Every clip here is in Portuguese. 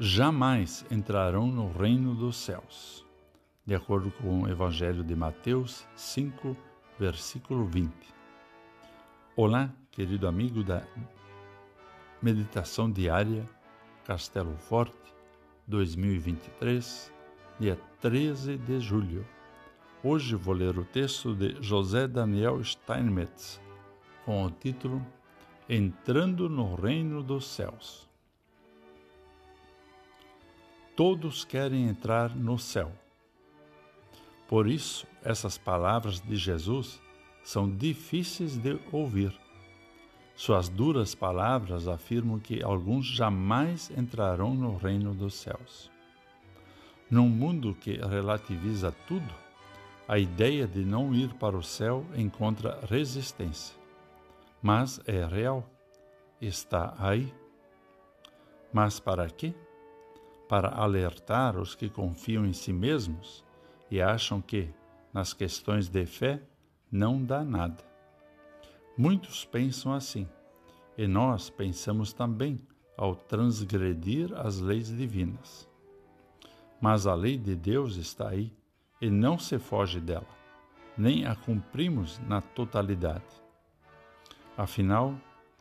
jamais entrarão no reino dos céus, de acordo com o Evangelho de Mateus 5, versículo 20. Olá, querido amigo da Meditação Diária Castelo Forte 2023, dia 13 de julho. Hoje vou ler o texto de José Daniel Steinmetz com o título Entrando no Reino dos Céus. Todos querem entrar no céu. Por isso, essas palavras de Jesus são difíceis de ouvir suas duras palavras afirmam que alguns jamais entrarão no reino dos céus. Num mundo que relativiza tudo, a ideia de não ir para o céu encontra resistência. Mas é real. Está aí. Mas para quê? Para alertar os que confiam em si mesmos e acham que, nas questões de fé, não dá nada. Muitos pensam assim, e nós pensamos também ao transgredir as leis divinas. Mas a lei de Deus está aí e não se foge dela, nem a cumprimos na totalidade. Afinal,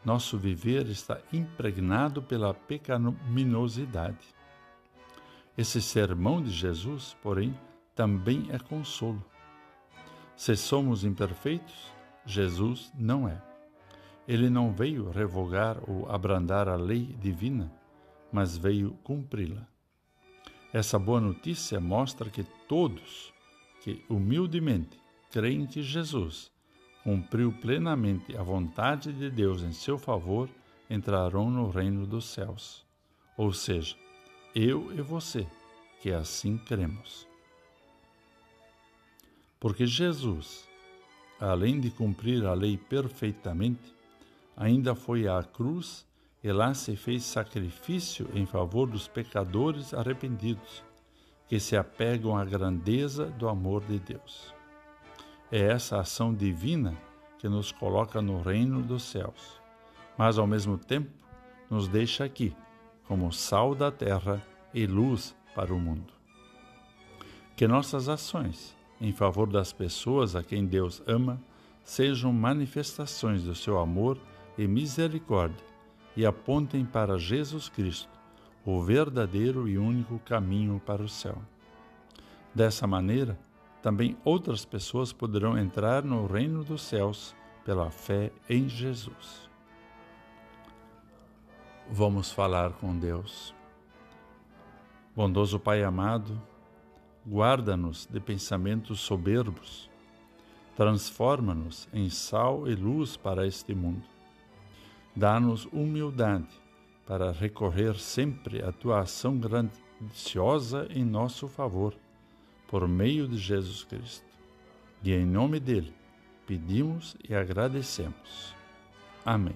nosso viver está impregnado pela pecaminosidade. Esse sermão de Jesus, porém, também é consolo. Se somos imperfeitos, Jesus não é. Ele não veio revogar ou abrandar a lei divina, mas veio cumpri-la. Essa boa notícia mostra que todos que humildemente creem que Jesus cumpriu plenamente a vontade de Deus em seu favor entrarão no reino dos céus. Ou seja, eu e você, que assim cremos. Porque Jesus além de cumprir a lei perfeitamente, ainda foi à cruz e lá se fez sacrifício em favor dos pecadores arrependidos, que se apegam à grandeza do amor de Deus. É essa ação divina que nos coloca no reino dos céus, mas ao mesmo tempo nos deixa aqui como sal da terra e luz para o mundo. Que nossas ações em favor das pessoas a quem Deus ama sejam manifestações do seu amor e misericórdia e apontem para Jesus Cristo, o verdadeiro e único caminho para o céu. Dessa maneira, também outras pessoas poderão entrar no reino dos céus pela fé em Jesus. Vamos falar com Deus. Bondoso Pai amado, Guarda-nos de pensamentos soberbos. Transforma-nos em sal e luz para este mundo. Dá-nos humildade para recorrer sempre à tua ação grandiosa em nosso favor, por meio de Jesus Cristo. E em nome dele pedimos e agradecemos. Amém.